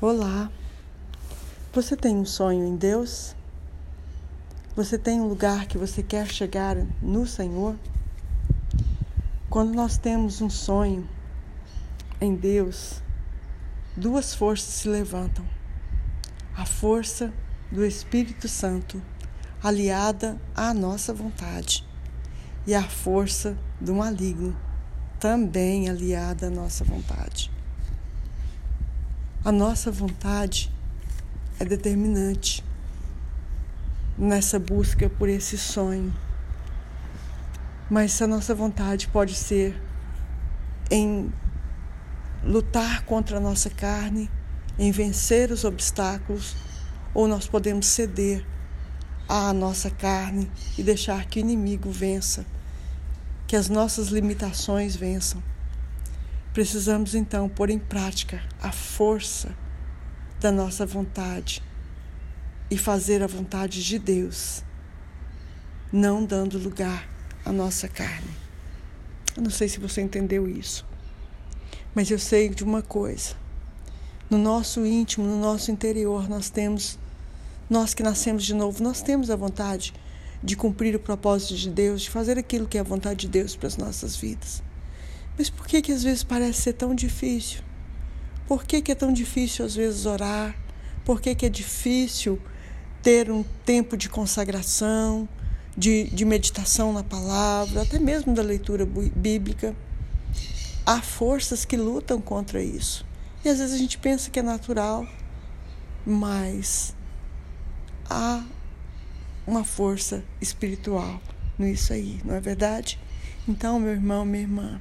Olá! Você tem um sonho em Deus? Você tem um lugar que você quer chegar no Senhor? Quando nós temos um sonho em Deus, duas forças se levantam. A força do Espírito Santo, aliada à nossa vontade, e a força do maligno, também aliada à nossa vontade. A nossa vontade é determinante nessa busca por esse sonho. Mas a nossa vontade pode ser em lutar contra a nossa carne, em vencer os obstáculos, ou nós podemos ceder à nossa carne e deixar que o inimigo vença, que as nossas limitações vençam. Precisamos então pôr em prática a força da nossa vontade e fazer a vontade de Deus, não dando lugar à nossa carne. Eu não sei se você entendeu isso, mas eu sei de uma coisa. No nosso íntimo, no nosso interior, nós temos, nós que nascemos de novo, nós temos a vontade de cumprir o propósito de Deus, de fazer aquilo que é a vontade de Deus para as nossas vidas. Mas por que que às vezes parece ser tão difícil? Por que que é tão difícil às vezes orar? Por que que é difícil ter um tempo de consagração, de, de meditação na palavra, até mesmo da leitura bíblica? Há forças que lutam contra isso. E às vezes a gente pensa que é natural, mas há uma força espiritual nisso aí, não é verdade? Então, meu irmão, minha irmã,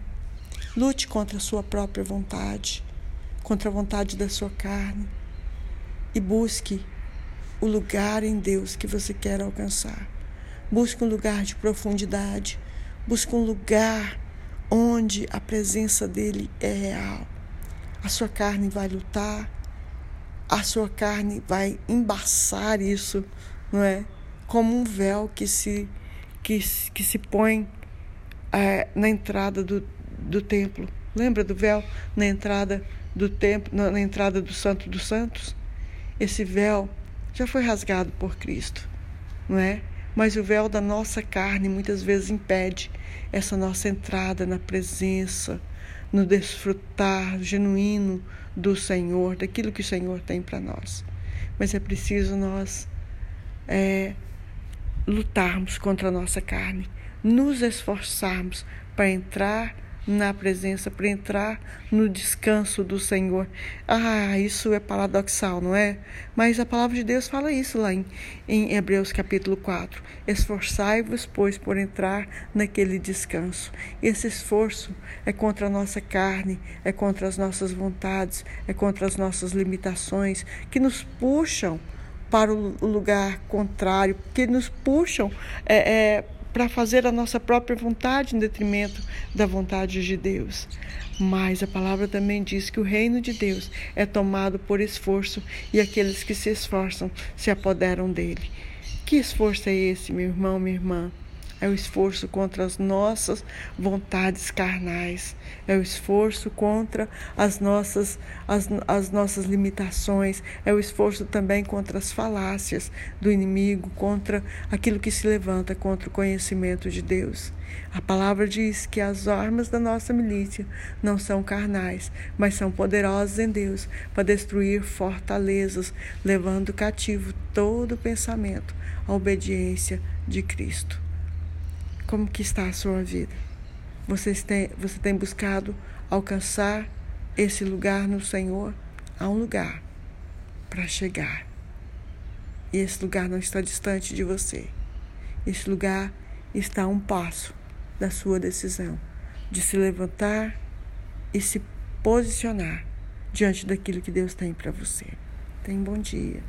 Lute contra a sua própria vontade, contra a vontade da sua carne e busque o lugar em Deus que você quer alcançar. Busque um lugar de profundidade, busque um lugar onde a presença dele é real. A sua carne vai lutar, a sua carne vai embaçar isso, não é? Como um véu que se que, que se põe é, na entrada do, do templo. Lembra do véu na entrada do templo, na, entrada do Santo dos Santos? Esse véu já foi rasgado por Cristo, não é? Mas o véu da nossa carne muitas vezes impede essa nossa entrada na presença, no desfrutar genuíno do Senhor, daquilo que o Senhor tem para nós. Mas é preciso nós é, lutarmos contra a nossa carne, nos esforçarmos para entrar na presença, para entrar no descanso do Senhor. Ah, isso é paradoxal, não é? Mas a palavra de Deus fala isso lá em, em Hebreus capítulo 4. Esforçai-vos, pois, por entrar naquele descanso. Esse esforço é contra a nossa carne, é contra as nossas vontades, é contra as nossas limitações que nos puxam para o lugar contrário, que nos puxam é, é, para fazer a nossa própria vontade em detrimento da vontade de Deus. Mas a palavra também diz que o reino de Deus é tomado por esforço e aqueles que se esforçam se apoderam dele. Que esforço é esse, meu irmão, minha irmã? É o esforço contra as nossas vontades carnais, é o esforço contra as nossas, as, as nossas limitações, é o esforço também contra as falácias do inimigo, contra aquilo que se levanta contra o conhecimento de Deus. A palavra diz que as armas da nossa milícia não são carnais, mas são poderosas em Deus para destruir fortalezas, levando cativo todo pensamento à obediência de Cristo. Como que está a sua vida? Você tem, você tem buscado alcançar esse lugar no Senhor? Há um lugar para chegar. E esse lugar não está distante de você. Esse lugar está a um passo da sua decisão de se levantar e se posicionar diante daquilo que Deus tem para você. Tenha um bom dia.